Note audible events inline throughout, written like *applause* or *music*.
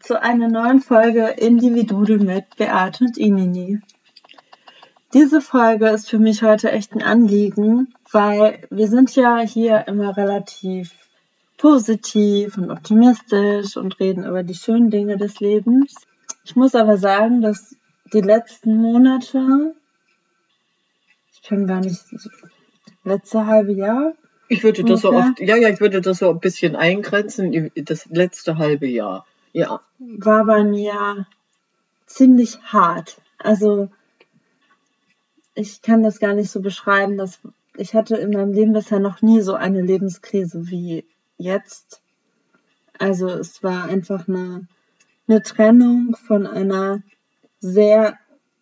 Zu einer neuen Folge Individudel mit Beate und Inini. Diese Folge ist für mich heute echt ein Anliegen, weil wir sind ja hier immer relativ positiv und optimistisch und reden über die schönen Dinge des Lebens. Ich muss aber sagen, dass die letzten Monate, ich kann gar nicht, letzte halbe Jahr, Ich würde das so oft, ja, ja, ich würde das so ein bisschen eingrenzen, das letzte halbe Jahr. Ja. war bei mir ziemlich hart. Also ich kann das gar nicht so beschreiben. Dass ich hatte in meinem Leben bisher noch nie so eine Lebenskrise wie jetzt. Also es war einfach eine, eine Trennung von einer sehr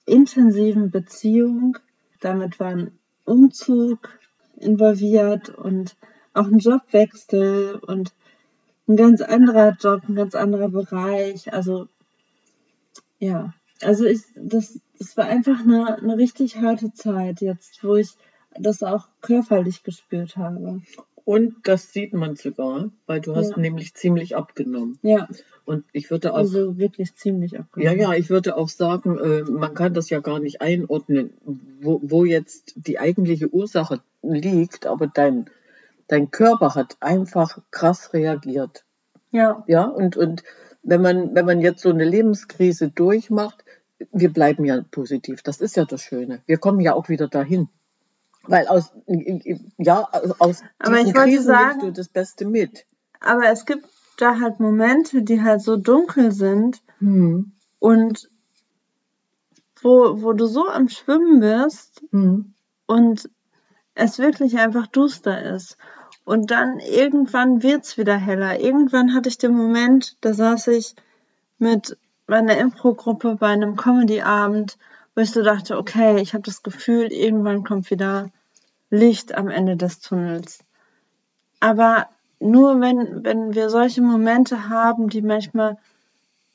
intensiven Beziehung. Damit war ein Umzug involviert und auch ein Jobwechsel und ein ganz anderer Job, ein ganz anderer Bereich. Also ja, also ich, das, das war einfach eine, eine richtig harte Zeit jetzt, wo ich das auch körperlich gespürt habe. Und das sieht man sogar, weil du hast Ja. nämlich ziemlich abgenommen. Ja, Und ich würde auch, also wirklich ziemlich ja, abgenommen. ja, ich würde auch sagen, äh, man kann das ja gar nicht einordnen, wo, wo jetzt die eigentliche Ursache liegt, aber dein, dein Körper hat einfach krass reagiert. Ja, Ja, und, und wenn man, wenn man jetzt so eine Lebenskrise durchmacht, wir bleiben ja positiv. Das ist ja das Schöne. Wir kommen ja auch wieder dahin. Weil aus, ja, aus Aber diesen Krisen sagen- nimmst du das Beste mit. aber es gibt da halt Momente, die halt so dunkel sind Hm. und wo, wo du so am Schwimmen bist Hm. und es wirklich einfach duster ist. Und dann irgendwann wird's wieder heller. Irgendwann hatte ich den Moment, da saß ich mit meiner Impro-Gruppe bei einem Comedy-Abend, wo ich so dachte, okay, ich habe das Gefühl, irgendwann kommt wieder Licht am Ende des Tunnels. Aber nur wenn, wenn wir solche Momente haben, die manchmal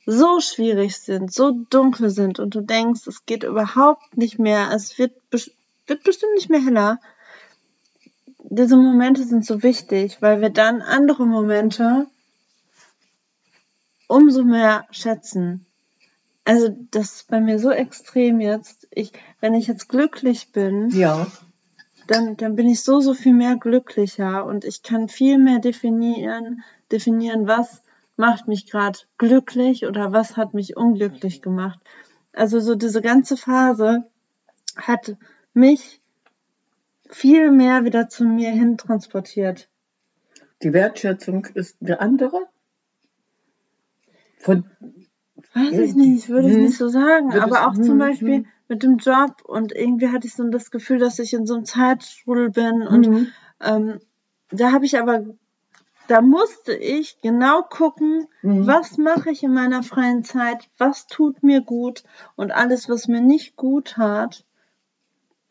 so schwierig sind, so dunkel sind und du denkst, es geht überhaupt nicht mehr, es wird, wird bestimmt nicht mehr heller. Diese Momente sind so wichtig, weil wir dann andere Momente umso mehr schätzen. Also das ist bei mir so extrem jetzt. Ich, wenn ich jetzt glücklich bin, Ja, dann, dann bin ich so, so viel mehr glücklicher und ich kann viel mehr definieren, definieren, was macht mich gerade glücklich oder was hat mich unglücklich gemacht. Also so diese ganze Phase hat mich viel mehr wieder zu mir hin transportiert. die Wertschätzung ist eine andere. Von, Weiß ich nicht, würde ich Hm. nicht so sagen. Aber auch hm, zum Beispiel hm. mit dem Job und irgendwie hatte ich so das Gefühl, dass ich in so einem Zeitstrudel bin und ähm, da habe ich aber, da musste ich genau gucken, Mhm. was mache ich in meiner freien Zeit, was tut mir gut und alles, was mir nicht gut tat,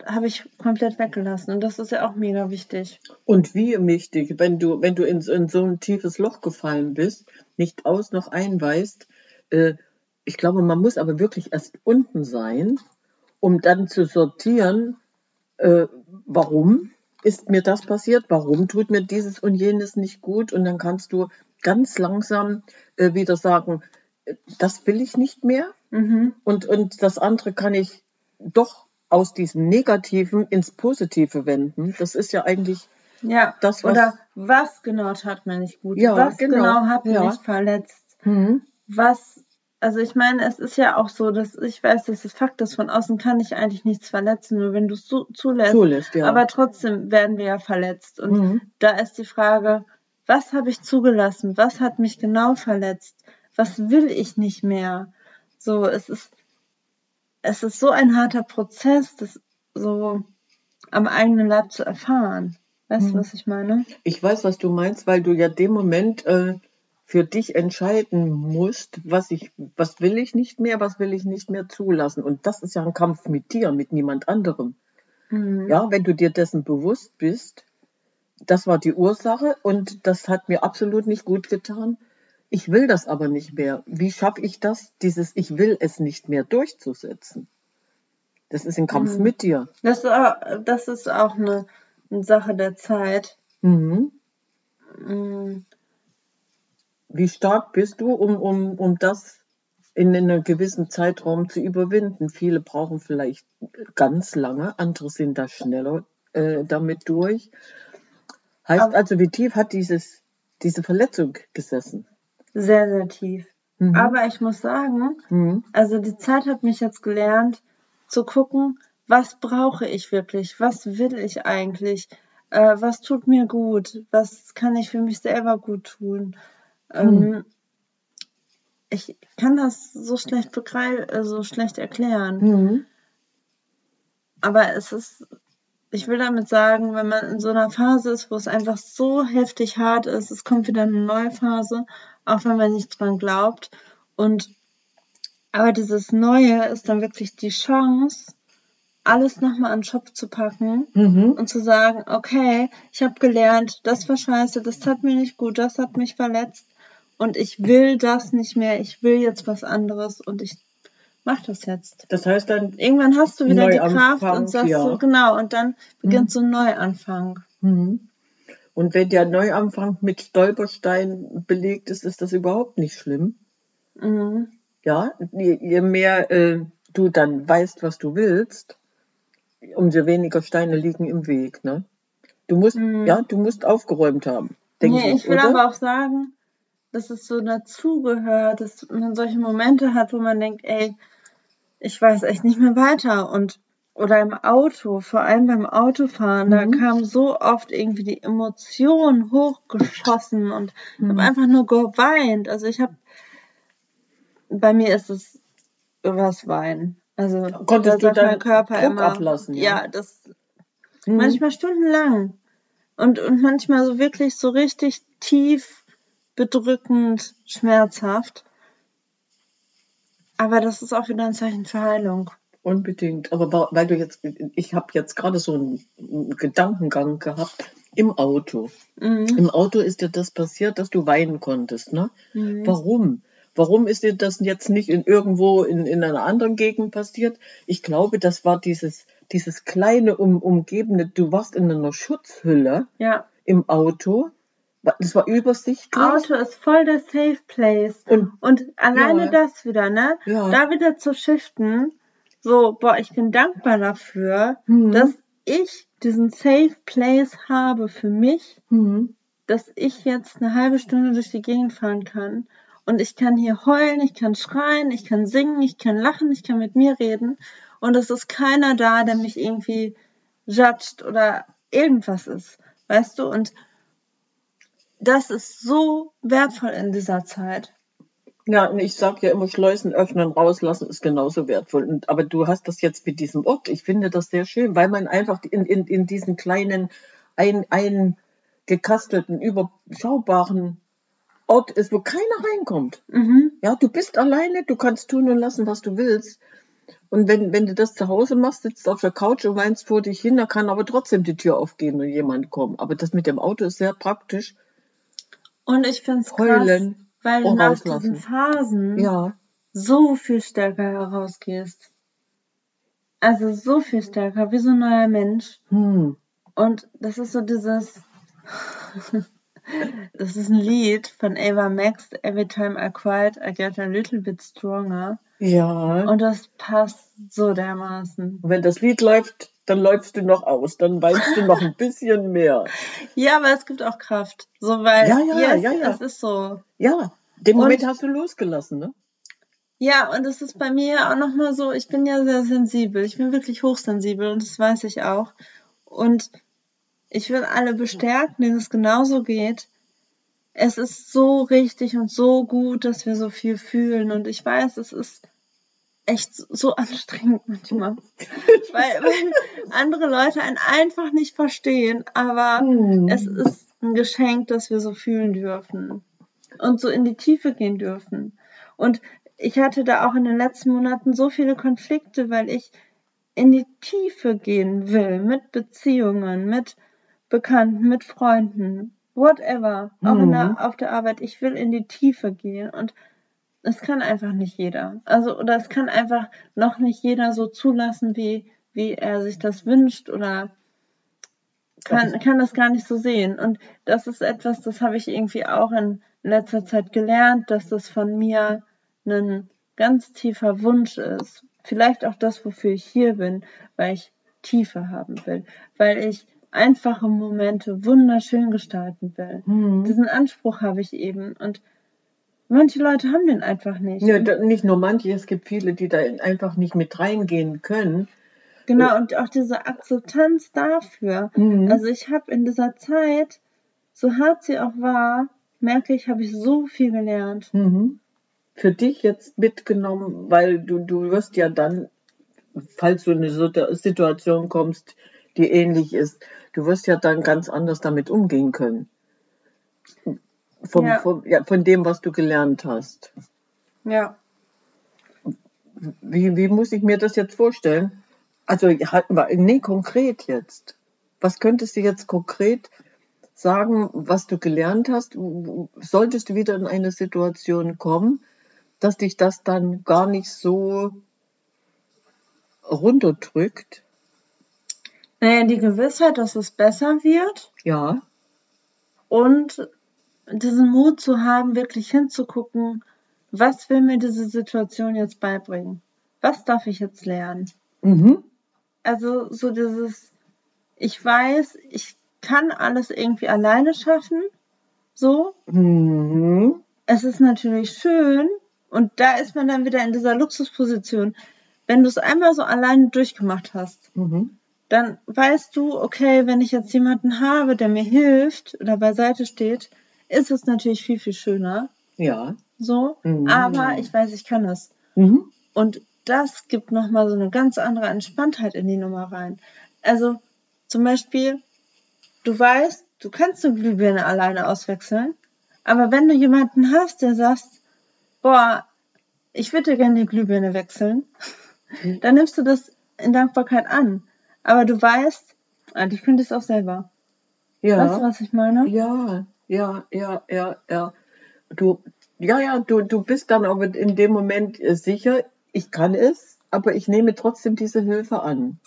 habe ich komplett weggelassen. Und das ist ja auch mega wichtig. Und wie wichtig, wenn du, wenn du in, so- in so ein tiefes Loch gefallen bist, nicht aus noch einweist, äh, ich glaube, man muss aber wirklich erst unten sein, um dann zu sortieren, äh, warum ist mir das passiert, warum tut mir dieses und jenes nicht gut und dann kannst du ganz langsam äh, wieder sagen, äh, das will ich nicht mehr Mhm. und, und das andere kann ich doch aus diesem Negativen ins Positive wenden. Das ist ja eigentlich Ja, Das, was- oder was genau tat mir nicht gut? Ja, was genau. genau, hat Ja. mich verletzt? Mhm. Was also ich meine, es ist ja auch so, dass ich weiß, dass es Fakt ist, von außen kann ich eigentlich nichts verletzen, nur wenn du es zu, zulässt. Zulässt, ja. Aber trotzdem werden wir ja verletzt. Und Mhm. da ist die Frage, was habe ich zugelassen? Was hat mich genau verletzt? Was will ich nicht mehr? So, es ist, es ist so ein harter Prozess, das so am eigenen Leib zu erfahren. Weißt du, Mhm. was ich meine? Ich weiß, was du meinst, weil du ja dem Moment äh, für dich entscheiden musst, was ich, was will ich nicht mehr, was will ich nicht mehr zulassen. Und das ist ja ein Kampf mit dir, mit niemand anderem. Mhm. Ja, wenn du dir dessen bewusst bist, das war die Ursache und das hat mir absolut nicht gut getan. Ich will das aber nicht mehr. Wie schaffe ich das, dieses Ich will es nicht mehr durchzusetzen? Das ist ein Kampf Mhm. mit dir. Das, ist auch- das ist auch eine, eine Sache der Zeit. Mhm. Mhm. Wie stark bist du, um, um, um das in einem gewissen Zeitraum zu überwinden? Viele brauchen vielleicht ganz lange, andere sind da schneller äh, damit durch. Heißt Aber- also, wie tief hat dieses, diese Verletzung gesessen? Sehr, sehr tief. Mhm. Aber ich muss sagen, Mhm. also die Zeit hat mich jetzt gelernt, zu gucken, was brauche ich wirklich? Was will ich eigentlich? Äh, was tut mir gut? Was kann ich für mich selber gut tun? Ähm, ich kann das so schlecht begreifen, so schlecht erklären. Mhm. Aber es ist, ich will damit sagen, wenn man in so einer Phase ist, wo es einfach so heftig hart ist, es kommt wieder eine neue Phase, auch wenn man nicht dran glaubt. Und aber dieses Neue ist dann wirklich die Chance, alles nochmal an den Schopf zu packen Mhm. und zu sagen, okay, ich habe gelernt, das war scheiße, das tat mir nicht gut, das hat mich verletzt und ich will das nicht mehr, ich will jetzt was anderes und ich mach das jetzt. Das heißt dann, Irgendwann hast du wieder die Kraft und sagst ja. so, genau, und dann beginnt so ein Neuanfang. mhm. Und wenn der Neuanfang mit Stolpersteinen belegt ist, ist das überhaupt nicht schlimm. Mhm. Ja, je, je mehr äh, du dann weißt, was du willst, umso weniger Steine liegen im Weg. Ne? Du musst, Mhm. ja, du musst aufgeräumt haben, denke Nee, ich, ich will oder? aber auch sagen, dass es so dazugehört, dass man solche Momente hat, wo man denkt, ey, ich weiß echt nicht mehr weiter und oder im Auto, vor allem beim Autofahren, da Mhm. kam so oft irgendwie die Emotion hochgeschossen und ich Mhm. habe einfach nur geweint. Also ich habe, bei mir ist es übers Weinen. Also Konntest da du mein Körper Druck immer, ablassen, ja? ja, das Mhm. manchmal stundenlang und und manchmal so wirklich so richtig tief bedrückend schmerzhaft. Aber das ist auch wieder ein Zeichen für Heilung. Unbedingt. Aber weil du jetzt, ich habe jetzt gerade so einen, einen Gedankengang gehabt im Auto. Mhm. Im Auto ist dir das passiert, dass du weinen konntest, ne? Mhm. Warum? Warum ist dir das jetzt nicht in irgendwo in, in einer anderen Gegend passiert? Ich glaube, das war dieses, dieses kleine um, umgebende, du warst in einer Schutzhülle Ja, im Auto. Das war übersichtlich. Auto ist voll der Safe Place. Und Und alleine Ja. das wieder, ne? Ja. Da wieder zu shiften, so, boah, ich bin dankbar dafür, Mhm. dass ich diesen Safe Place habe für mich, hm, dass ich jetzt eine halbe Stunde durch die Gegend fahren kann und ich kann hier heulen, ich kann schreien, ich kann singen, ich kann lachen, ich kann mit mir reden und es ist keiner da, der mich irgendwie judgt oder irgendwas ist, weißt du? Und das ist so wertvoll in dieser Zeit. Ja, und ich sage ja immer, Schleusen öffnen, rauslassen ist genauso wertvoll. Und, aber du hast das jetzt mit diesem Ort. Ich finde das sehr schön, weil man einfach in, in, in diesen kleinen, ein, eingekastelten, überschaubaren Ort ist, wo keiner reinkommt. Mhm. Ja, du bist alleine, du kannst tun und lassen, was du willst. Und wenn, wenn du das zu Hause machst, sitzt auf der Couch und weinst vor dich hin, da kann aber trotzdem die Tür aufgehen und jemand kommen. Aber das mit dem Auto ist sehr praktisch. Und ich finde es krass, weil du nach diesen Phasen Ja. so viel stärker herausgehst. Also so viel stärker, wie so ein neuer Mensch. Hm. Und das ist so dieses. *laughs* das ist ein Lied von Ava Max. Every time I cried, I get a little bit stronger. Ja. Und das passt so dermaßen. Wenn das Lied läuft, dann läufst du noch aus, dann weinst du noch ein *laughs* bisschen mehr. Ja, aber es gibt auch Kraft. So, weil Ja, ja, yes, ja, ja. es ist so. Ja, den Und- Moment hast du losgelassen, ne? Ja, und es ist bei mir auch nochmal so, ich bin ja sehr sensibel. Ich bin wirklich hochsensibel und das weiß ich auch. Und ich will alle bestärken, denen es genauso geht. Es ist so richtig und so gut, dass wir so viel fühlen. Und ich weiß, es ist echt so anstrengend manchmal. weil, weil andere Leute einen einfach nicht verstehen. Aber Hm. es ist ein Geschenk, dass wir so fühlen dürfen. Und so in die Tiefe gehen dürfen. Und ich hatte da auch in den letzten Monaten so viele Konflikte, weil ich in die Tiefe gehen will, mit Beziehungen, mit Bekannten, mit Freunden, whatever, auch in Mhm. der, auf der Arbeit. Ich will in die Tiefe gehen und es kann einfach nicht jeder. Also, oder es kann einfach noch nicht jeder so zulassen, wie, wie er sich das wünscht oder kann, kann das gar nicht so sehen. Und das ist etwas, das habe ich irgendwie auch in letzter Zeit gelernt, dass das von mir ein ganz tiefer Wunsch ist. Vielleicht auch das, wofür ich hier bin, weil ich Tiefe haben will, weil ich einfache Momente wunderschön gestalten will. Hm. Diesen Anspruch habe ich eben und manche Leute haben den einfach nicht. Ja, da, nicht nur manche, es gibt viele, die da einfach nicht mit reingehen können. Genau, und auch diese Akzeptanz dafür. Mhm. Also ich habe in dieser Zeit, so hart sie auch war, merke ich, habe ich so viel gelernt. Mhm. Für dich jetzt mitgenommen, weil du, du wirst ja dann, falls du in eine Situ- Situation kommst, die ähnlich ist, du wirst ja dann ganz anders damit umgehen können. Vom, Ja. Vom, ja, von dem, was du gelernt hast. Ja. Wie, wie muss ich mir das jetzt vorstellen? Also, nee, konkret jetzt. Was könntest du jetzt konkret sagen, was du gelernt hast? Solltest du wieder in eine Situation kommen, dass dich das dann gar nicht so runterdrückt? Naja, die Gewissheit, dass es besser wird Ja. und diesen Mut zu haben, wirklich hinzugucken, was will mir diese Situation jetzt beibringen? Was darf ich jetzt lernen? Mhm. Also so dieses, ich weiß, ich kann alles irgendwie alleine schaffen, so. Mhm. Es ist natürlich schön und da ist man dann wieder in dieser Luxusposition. Wenn du es einmal so alleine durchgemacht hast, Mhm. dann weißt du, okay, wenn ich jetzt jemanden habe, der mir hilft oder beiseite steht, ist es natürlich viel, viel schöner. Ja. So. Mhm. Aber ich weiß, ich kann das. Mhm. Und das gibt nochmal so eine ganz andere Entspanntheit in die Nummer rein. Also zum Beispiel, du weißt, du kannst eine Glühbirne alleine auswechseln, aber wenn du jemanden hast, der sagt, boah, ich würde gerne die Glühbirne wechseln, dann nimmst du das in Dankbarkeit an. Aber du weißt, eigentlich könnte ich es auch selber. Ja. Weißt du, was ich meine? Ja, ja, ja, ja, ja. Du, ja, ja, du, du bist dann aber in dem Moment äh, sicher, ich kann es, aber ich nehme trotzdem diese Hilfe an.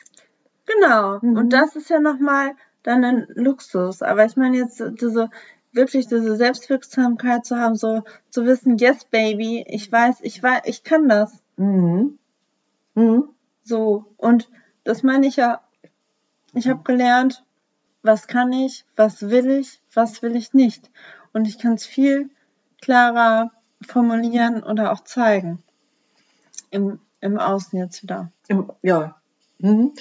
Genau. Mhm. Und das ist ja nochmal dann ein Luxus. Aber ich meine jetzt diese, wirklich diese Selbstwirksamkeit zu haben, so zu wissen, yes, baby, ich weiß, ich weiß, ich kann das. Mhm. Mhm. So. Und das meine ich ja, ich habe gelernt, was kann ich, was will ich, was will ich nicht. Und ich kann es viel klarer formulieren oder auch zeigen. Im, im Außen jetzt wieder. Im- Ja. Mhm.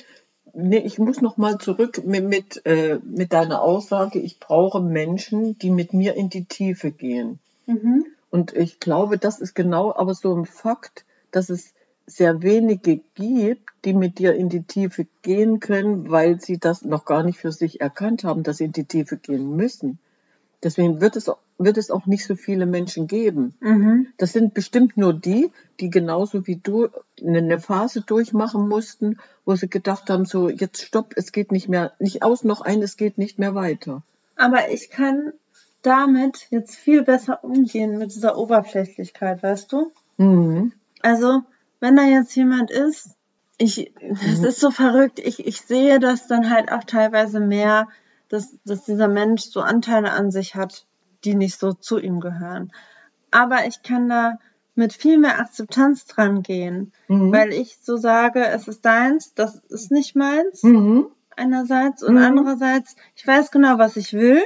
Nee, ich muss noch mal zurück mit, mit, äh, mit deiner Aussage, ich brauche Menschen, die mit mir in die Tiefe gehen. Mhm. Und ich glaube, das ist genau aber so ein Fakt, dass es sehr wenige gibt, die mit dir in die Tiefe gehen können, weil sie das noch gar nicht für sich erkannt haben, dass sie in die Tiefe gehen müssen. Deswegen wird es, wird es auch nicht so viele Menschen geben. Mhm. Das sind bestimmt nur die, die genauso wie du eine Phase durchmachen mussten, wo sie gedacht haben, so jetzt stopp, es geht nicht mehr, nicht aus noch ein, es geht nicht mehr weiter. Aber ich kann damit jetzt viel besser umgehen mit dieser Oberflächlichkeit, weißt du? Mhm. Also, wenn da jetzt jemand ist, ich, es ist so verrückt, ich, ich sehe das dann halt auch teilweise mehr, dass, dass dieser Mensch so Anteile an sich hat, die nicht so zu ihm gehören. Aber ich kann da mit viel mehr Akzeptanz dran gehen, Mhm. weil ich so sage, es ist deins, das ist nicht meins, Mhm. einerseits, und Mhm. andererseits, ich weiß genau, was ich will,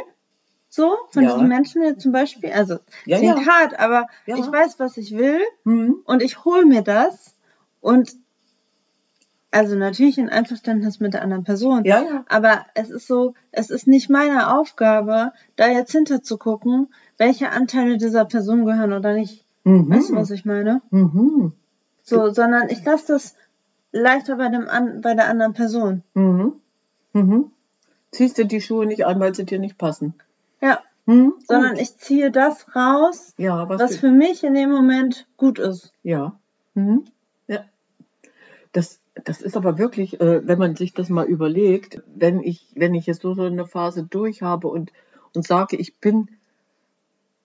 so von Ja. diesen Menschen jetzt zum Beispiel. Also Ja, klingt ja. hart, aber Ja. ich weiß, was ich will Mhm. und ich hole mir das und also natürlich in Einverständnis mit der anderen Person. Ja. Aber es ist so, es ist nicht meine Aufgabe, da jetzt hinter zu gucken, welche Anteile dieser Person gehören oder nicht. Mhm. Weißt du, was ich meine? Mhm. So, sondern ich lasse das leichter bei dem an, bei der anderen Person. Mhm. Mhm. Ziehst du die Schuhe nicht an, weil sie dir nicht passen? Ja, Mhm. sondern Gut. ich ziehe das raus, ja, was, was für mich in dem Moment gut ist. Ja. Mhm. Ja. Das, das ist aber wirklich, äh, wenn man sich das mal überlegt, wenn ich, wenn ich jetzt so, so eine Phase durch habe und, und sage, ich bin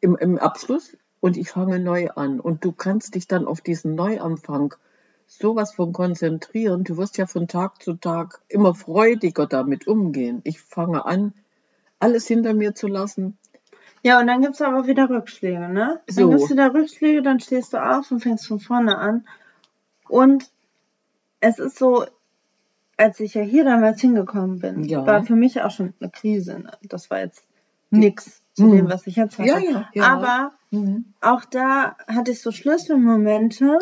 im, im Abschluss und ich fange neu an und du kannst dich dann auf diesen Neuanfang sowas von konzentrieren. Du wirst ja von Tag zu Tag immer freudiger damit umgehen. Ich fange an, alles hinter mir zu lassen. Ja, und dann gibt's aber wieder Rückschläge, ne? Dann So. gibt's wieder Rückschläge, dann stehst du auf und fängst von vorne an. Und es ist so, als ich ja hier damals hingekommen bin, Ja. war für mich auch schon eine Krise. Ne? Das war jetzt nix zu Mhm. dem, was ich jetzt hatte. Ja, ja, ja. Aber auch da hatte ich so Schlüsselmomente,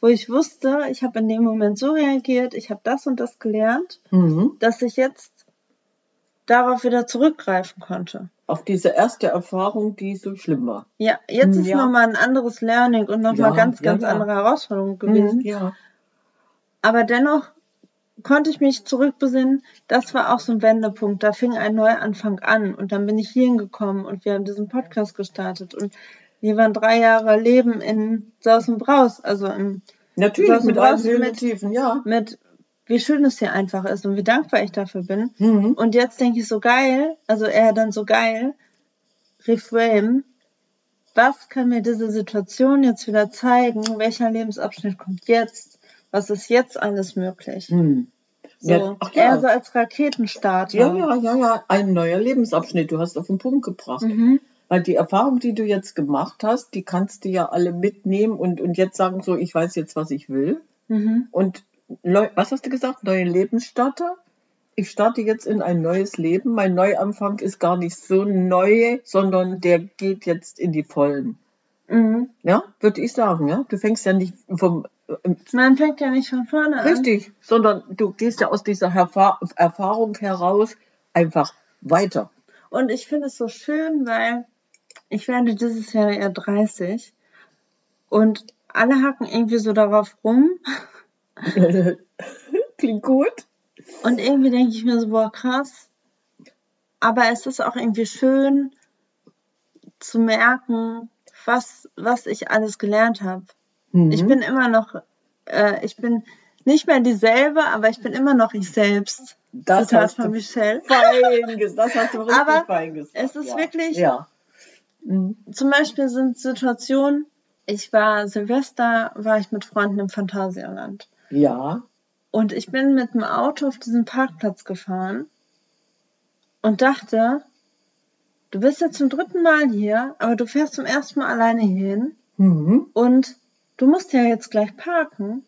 wo ich wusste, ich habe in dem Moment so reagiert, ich habe das und das gelernt, Mhm. dass ich jetzt darauf wieder zurückgreifen konnte. Auf diese erste Erfahrung, die so schlimm war. Ja, jetzt ist Ja. nochmal ein anderes Learning und nochmal Ja, ganz, ganz ja. andere Herausforderung gewesen. Mhm, Ja. Aber dennoch konnte ich mich zurückbesinnen, das war auch so ein Wendepunkt. Da fing ein Neuanfang an und dann bin ich hier hingekommen und wir haben diesen Podcast gestartet und wir waren drei Jahre Leben in Saus und Braus, also in, Natürlich, mit allen Tiefen, ja. mit wie schön es hier einfach ist und wie dankbar ich dafür bin. Mhm. Und jetzt denke ich so geil, also er dann so geil, reframe, was kann mir diese Situation jetzt wieder zeigen? Welcher Lebensabschnitt kommt jetzt? Was ist jetzt alles möglich? Mhm. So, Ja, ach eher ja. so als Raketenstarter. ja, ja, ja, ja, ein neuer Lebensabschnitt. Du hast auf den Punkt gebracht. Mhm. Weil die Erfahrung, die du jetzt gemacht hast, die kannst du ja alle mitnehmen und, und jetzt sagen so, ich weiß jetzt, was ich will. Mhm. Und was hast du gesagt? Neue Lebensstarter? Ich starte jetzt in ein neues Leben. Mein Neuanfang ist gar nicht so neu, sondern der geht jetzt in die Vollen. Mhm. Ja, würde ich sagen, ja. Du fängst ja nicht vom äh, Man fängt ja nicht von vorne an. Richtig, sondern du gehst ja aus dieser Erfa Erfahrung heraus einfach weiter. Und ich finde es so schön, weil ich werde dieses Jahr ja 30 und alle hacken irgendwie so darauf rum *laughs* Klingt gut. und irgendwie denke ich mir so, boah, krass. Aber es ist auch irgendwie schön zu merken, was, was ich alles gelernt habe. Mhm. Ich bin immer noch, äh, ich bin nicht mehr dieselbe, aber ich bin immer noch ich selbst. das Zitat hast von du Michelle. fein gesagt. Das hast du richtig Aber fein gesagt. es ist ja. wirklich- Ja. Mhm. Zum Beispiel sind Situationen, ich war Silvester, war ich mit Freunden im Phantasialand. Ja. Und ich bin mit dem Auto auf diesen Parkplatz gefahren und dachte, du bist jetzt zum dritten Mal hier, aber du fährst zum ersten Mal alleine hin Mhm. und du musst ja jetzt gleich parken.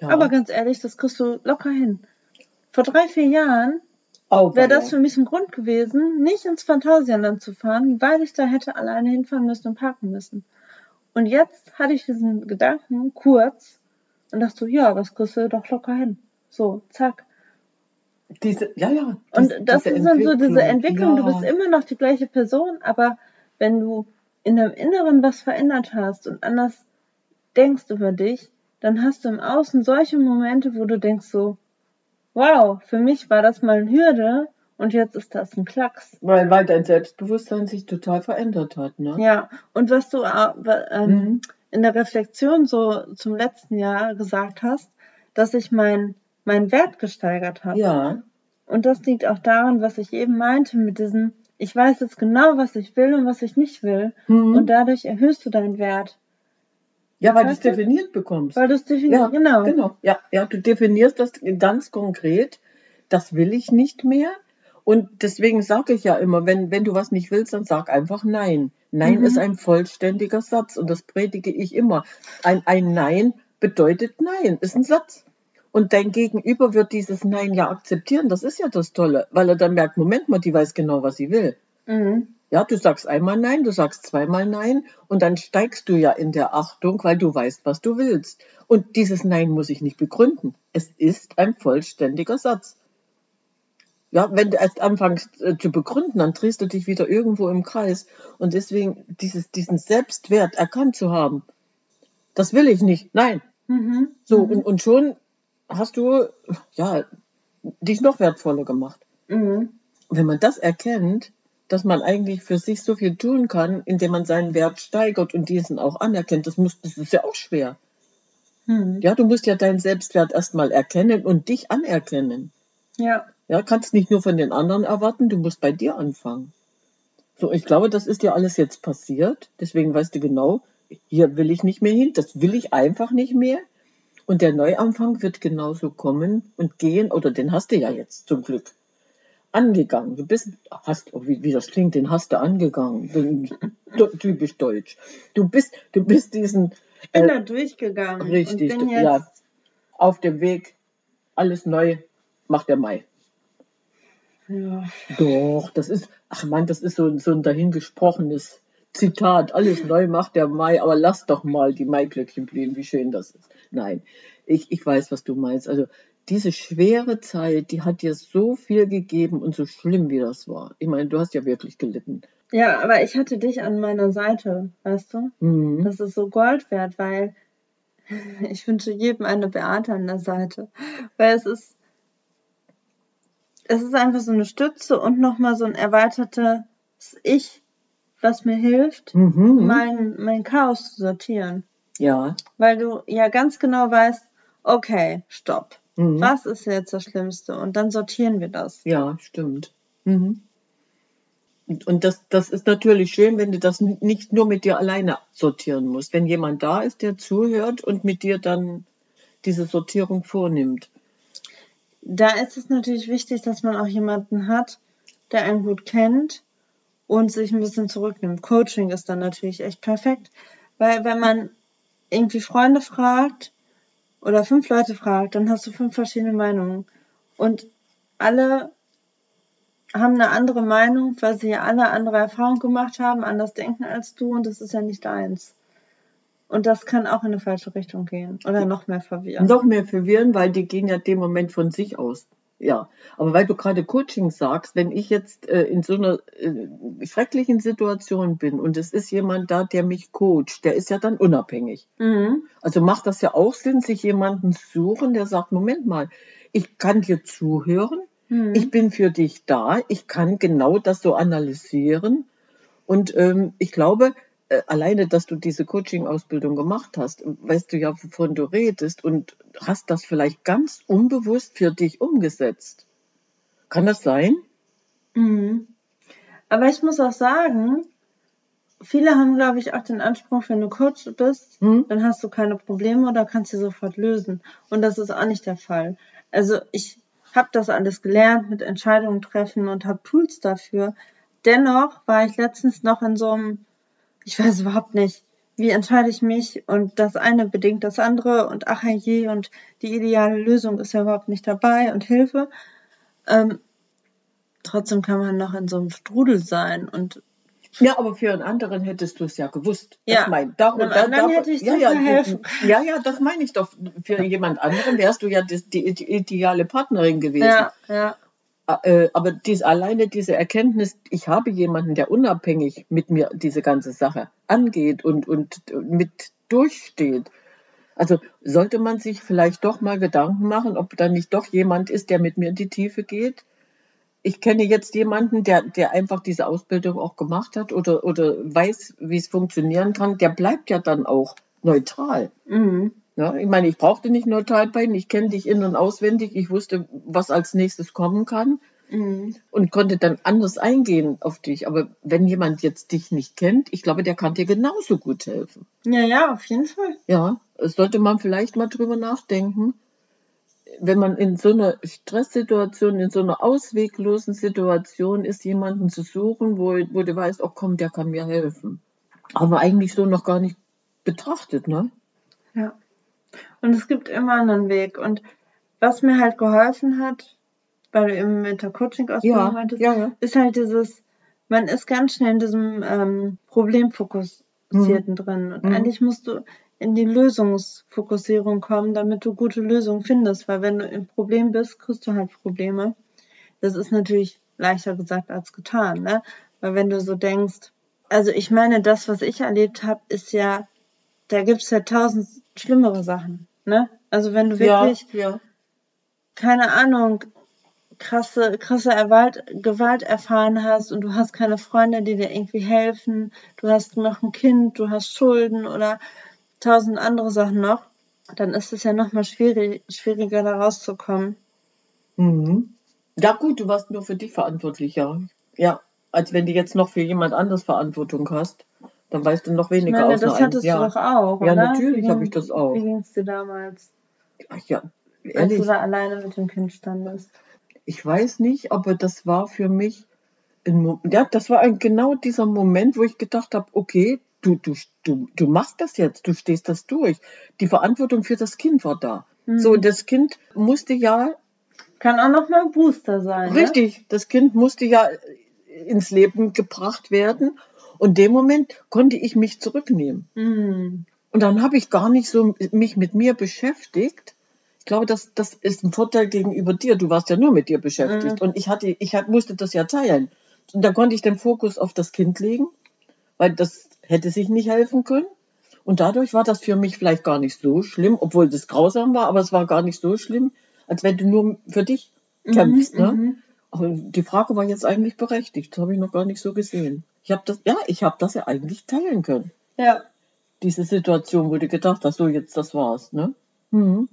ja. Aber ganz ehrlich, das kriegst du locker hin. Vor drei, vier Jahren Auch wäre das für mich ein Grund gewesen, nicht ins Phantasialand zu fahren, weil ich da hätte alleine hinfahren müssen und parken müssen. Und jetzt hatte ich diesen Gedanken kurz und dachte so, ja, das kriegst du doch locker hin. So, zack. diese, ja, ja. Und diese- das ist dann so diese Entwicklung, du ja. bist immer noch die gleiche Person, aber wenn du in deinem Inneren was verändert hast und anders denkst über dich, dann hast du im Außen solche Momente, wo du denkst so, wow, für mich war das mal eine Hürde und jetzt ist das ein Klacks. Weil, weil dein Selbstbewusstsein sich total verändert hat, ne? Ja, und was du äh, ähm, Mhm. In der Reflexion so zum letzten Jahr gesagt hast, dass ich mein, meinen Wert gesteigert habe. Ja. Und das liegt auch daran, was ich eben meinte mit diesem, ich weiß jetzt genau, was ich will und was ich nicht will. Mhm. Und dadurch erhöhst du deinen Wert. ja, weil du es definiert bekommst. Weil du es definierst. Ja, genau. Genau. Ja, ja, du definierst das ganz konkret. Das will ich nicht mehr. Und deswegen sage ich ja immer, wenn, wenn du was nicht willst, dann sag einfach Nein. Nein Mhm. ist ein vollständiger Satz und das predige ich immer. Ein, ein Nein bedeutet Nein, ist ein Satz. Und dein Gegenüber wird dieses Nein ja akzeptieren. Das ist ja das Tolle, weil er dann merkt, Moment mal, die weiß genau, was sie will. Mhm. Ja, du sagst einmal Nein, du sagst zweimal Nein und dann steigst du ja in der Achtung, weil du weißt, was du willst. Und dieses Nein muss ich nicht begründen. Es ist ein vollständiger Satz. Ja, wenn du erst anfängst äh, zu begründen, dann drehst du dich wieder irgendwo im Kreis. Und deswegen dieses, diesen Selbstwert erkannt zu haben, das will ich nicht. Nein. Mhm. So, und, und schon hast du, ja, dich noch wertvoller gemacht. Mhm. Wenn man das erkennt, dass man eigentlich für sich so viel tun kann, indem man seinen Wert steigert und diesen auch anerkennt, das, muss, das ist ja auch schwer. Mhm. Ja, du musst ja deinen Selbstwert erstmal erkennen und dich anerkennen. Ja. Ja, kannst nicht nur von den anderen erwarten, du musst bei dir anfangen. So, ich glaube, das ist dir alles jetzt passiert. Deswegen weißt du genau, hier will ich nicht mehr hin, das will ich einfach nicht mehr. Und der Neuanfang wird genauso kommen und gehen, oder den hast du ja jetzt zum Glück angegangen. Du bist, hast, oh, wie, wie das klingt, den hast du angegangen. Den, typisch deutsch. Du bist, du bist diesen, Ich bin äh, da durchgegangen. richtig, ja, auf dem Weg, alles neu, macht der Mai. Ja. Doch, das ist, ach man, das ist so, so ein dahingesprochenes Zitat. Alles neu macht der Mai, aber lass doch mal die Maiglöckchen blühen, wie schön das ist. Nein, ich, ich weiß, was du meinst. Also diese schwere Zeit, die hat dir so viel gegeben und so schlimm, wie das war. Ich meine, du hast ja wirklich gelitten. ja, aber ich hatte dich an meiner Seite, weißt du? Mhm. Das ist so Gold wert, weil *laughs* ich wünsche jedem eine Beate an der Seite. Weil es ist, es ist einfach so eine Stütze und nochmal so ein erweitertes Ich, was mir hilft, Mhm. mein, mein Chaos zu sortieren. Ja. Weil du ja ganz genau weißt, okay, stopp. Mhm. Was ist jetzt das Schlimmste? Und dann sortieren wir das. Ja, stimmt. Mhm. Und, und das, das ist natürlich schön, wenn du das nicht nur mit dir alleine sortieren musst. Wenn jemand da ist, der zuhört und mit dir dann diese Sortierung vornimmt. Da ist es natürlich wichtig, dass man auch jemanden hat, der einen gut kennt und sich ein bisschen zurücknimmt. Coaching ist dann natürlich echt perfekt, weil wenn man irgendwie Freunde fragt oder fünf Leute fragt, dann hast du fünf verschiedene Meinungen und alle haben eine andere Meinung, weil sie ja alle andere Erfahrungen gemacht haben, anders denken als du und das ist ja nicht deins. Und das kann auch in eine falsche Richtung gehen oder noch mehr verwirren. Noch mehr verwirren, weil die gehen ja dem Moment von sich aus. Ja, aber weil du gerade Coaching sagst, wenn ich jetzt äh, in so einer äh, schrecklichen Situation bin und es ist jemand da, der mich coacht, der ist ja dann unabhängig. Mhm. Also macht das ja auch Sinn, sich jemanden suchen, der sagt, Moment mal, ich kann dir zuhören, Mhm. ich bin für dich da, ich kann genau das so analysieren. Und ähm, ich glaube, alleine, dass du diese Coaching-Ausbildung gemacht hast, weißt du ja, wovon du redest und hast das vielleicht ganz unbewusst für dich umgesetzt. Kann das sein? Mhm. Aber ich muss auch sagen, viele haben, glaube ich, auch den Anspruch, wenn du Coach bist, Hm? dann hast du keine Probleme oder kannst sie sofort lösen. Und das ist auch nicht der Fall. Also ich habe das alles gelernt mit Entscheidungen treffen und habe Tools dafür. Dennoch war ich letztens noch in so einem, ich weiß überhaupt nicht, wie entscheide ich mich und das eine bedingt das andere und ach je und die ideale Lösung ist ja überhaupt nicht dabei und Hilfe. Ähm, trotzdem kann man noch in so einem Strudel sein und Ja, aber für einen anderen hättest du es ja gewusst. Ja, Das mein, da, einem anderen hätte ich ja, ja, helfen Ja, ja, das meine ich doch. Für jemand anderen wärst du ja das, die, die ideale Partnerin gewesen. ja, ja, aber dies, alleine diese Erkenntnis, ich habe jemanden, der unabhängig mit mir diese ganze Sache angeht und, und mit durchsteht. Also sollte man sich vielleicht doch mal Gedanken machen, ob da nicht doch jemand ist, der mit mir in die Tiefe geht. Ich kenne jetzt jemanden, der, der einfach diese Ausbildung auch gemacht hat oder, oder weiß, wie es funktionieren kann. Der bleibt ja dann auch neutral. mhm. Ja, ich meine, ich brauchte nicht neutral bleiben. Ich kenne dich in- und auswendig. Ich wusste, was als nächstes kommen kann Mhm. und konnte dann anders eingehen auf dich. Aber wenn jemand jetzt dich nicht kennt, ich glaube, der kann dir genauso gut helfen. ja, ja, auf jeden Fall. Ja, sollte man vielleicht mal drüber nachdenken, wenn man in so einer Stresssituation, in so einer ausweglosen Situation ist, jemanden zu suchen, wo, wo du weißt, oh komm, der kann mir helfen. Aber eigentlich so noch gar nicht betrachtet, ne? Ja. Und es gibt immer einen Weg. Und was mir halt geholfen hat, weil du eben mit der Coaching-Ausbildung Ja, meintest, ja, ja. ist halt dieses, man ist ganz schnell in diesem ähm, Problemfokussierten drin. Und Mhm. eigentlich musst du in die Lösungsfokussierung kommen, damit du gute Lösungen findest. Weil wenn du im Problem bist, kriegst du halt Probleme. Das ist natürlich leichter gesagt als getan, ne? Weil wenn du so denkst, also ich meine, das, was ich erlebt habe, ist ja, da gibt's ja tausend schlimmere Sachen, ne? Also wenn du wirklich ja, ja. keine Ahnung, krasse, krasse Erwalt, Gewalt erfahren hast und du hast keine Freunde, die dir irgendwie helfen, du hast noch ein Kind, du hast Schulden oder tausend andere Sachen noch, dann ist es ja nochmal schwierig, schwieriger da rauszukommen. Mhm. Ja gut, du warst nur für dich verantwortlich, ja. Ja, als wenn du jetzt noch für jemand anderes Verantwortung hast, dann weißt du noch Ich weniger meine, aus. das hattest ja. du doch auch, Ja, oder? natürlich Wie hab ging- ich das auch. Wie ging's dir damals, Ach ja, als ehrlich, du da alleine mit dem Kind standest? ich weiß nicht, aber das war für mich, ein, ja, das war ein, genau dieser Moment, wo ich gedacht habe, okay, du, du, du, du machst das jetzt, du stehst das durch. Die Verantwortung für das Kind war da. Mhm. So, das Kind musste ja Kann auch nochmal ein Booster sein, ne? Richtig, das Kind musste ja ins Leben gebracht werden. Und in dem Moment konnte ich mich zurücknehmen. Mhm. Und dann habe ich gar nicht so mich mit mir beschäftigt. Ich glaube, das, das ist ein Vorteil gegenüber dir. Du warst ja nur mit dir beschäftigt. Und ich hatte, ich hat, musste das ja teilen. Und da konnte ich den Fokus auf das Kind legen, weil das hätte sich nicht helfen können. Und dadurch war das für mich vielleicht gar nicht so schlimm, obwohl das grausam war, aber es war gar nicht so schlimm, als wenn du nur für dich kämpfst. ne? mhm. Aber die Frage war jetzt eigentlich berechtigt. Das habe ich noch gar nicht so gesehen. Ich habe das, ja, ich habe das ja eigentlich teilen können. Ja. Diese Situation, wo du gedacht hast, so jetzt das war's, ne? Mhm.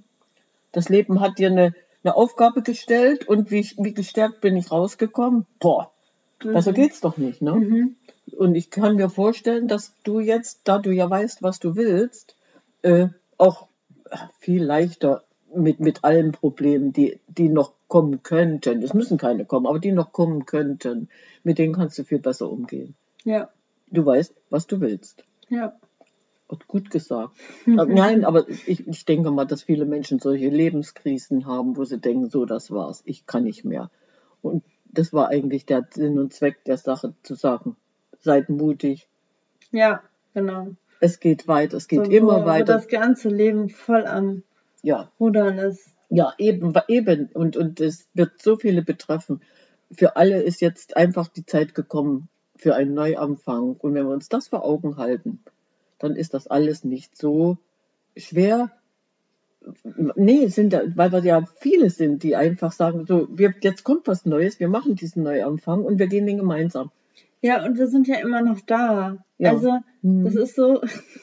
Das Leben hat dir eine, eine Aufgabe gestellt und wie, wie gestärkt bin ich rausgekommen? Boah, besser geht's doch nicht, ne? Mhm. Und ich kann mir vorstellen, dass du jetzt, da du ja weißt, was du willst, äh, auch viel leichter mit, mit allen Problemen, die, die noch kommen könnten, es müssen keine kommen, aber die noch kommen könnten, mit denen kannst du viel besser umgehen. Ja. Du weißt, was du willst. Ja. Und gut gesagt. Aber Nein, aber ich, ich denke mal, dass viele Menschen solche Lebenskrisen haben, wo sie denken, so, das war's, ich kann nicht mehr. Und das war eigentlich der Sinn und Zweck der Sache, zu sagen, seid mutig, Ja, genau. es geht weiter, es geht So, immer wo, weiter. Wo das ganze Leben voll am ja, Rudern ist. ja, eben, eben. Und, und es wird so viele betreffen. Für alle ist jetzt einfach die Zeit gekommen für einen Neuanfang. Und wenn wir uns das vor Augen halten, dann ist das alles nicht so schwer. Nee, sind, weil wir ja viele sind, die einfach sagen, so, wir, jetzt kommt was Neues, wir machen diesen Neuanfang und wir gehen den gemeinsam. Ja, und wir sind ja immer noch da. Ja. Also, Mhm. das ist so, *laughs*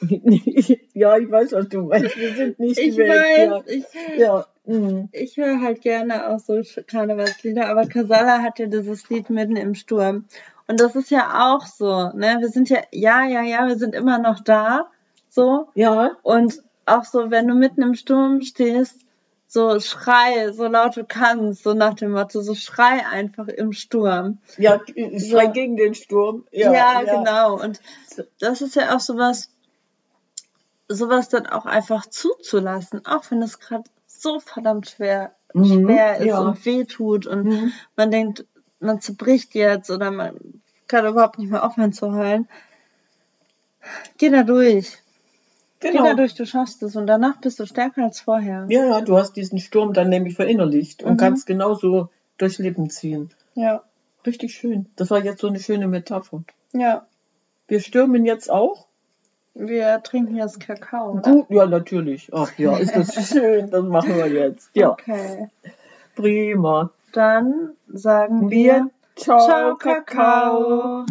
ja, ich weiß, was du meinst. Wir sind nicht ich weg. weiß, ich, Ja, ja. mhm. ich höre halt gerne auch so Karnevalslieder, aber Casala hat ja dieses Lied mitten im Sturm. Und das ist ja auch so, ne? Wir sind ja, ja, ja, ja, wir sind immer noch da, so. ja, Und auch so, wenn du mitten im Sturm stehst, so schrei, so laut du kannst, so nach dem Motto, so schrei einfach im Sturm. ja, schrei So. gegen den Sturm. Ja, Ja, genau. Und das ist ja auch sowas, sowas dann auch einfach zuzulassen, auch wenn es gerade so verdammt schwer, Mhm, schwer ist ja. und wehtut und Mhm. man denkt, man zerbricht jetzt oder man kann überhaupt nicht mehr aufhören zu heulen. Geh da durch. Genau. da durch, du schaffst es und danach bist du stärker als vorher. Ja, ja, du hast diesen Sturm dann nämlich verinnerlicht und Mhm. kannst genauso durchs Leben ziehen. Ja, Richtig schön. Das war jetzt so eine schöne Metapher. ja. Wir stürmen jetzt auch. Wir trinken jetzt Kakao. Oder? Gut, ja, natürlich. Ach ja, ist das *laughs* schön. Das machen wir jetzt. Ja, Okay. prima. Dann sagen Wir, wir ciao, Ciao, Kakao. Kakao.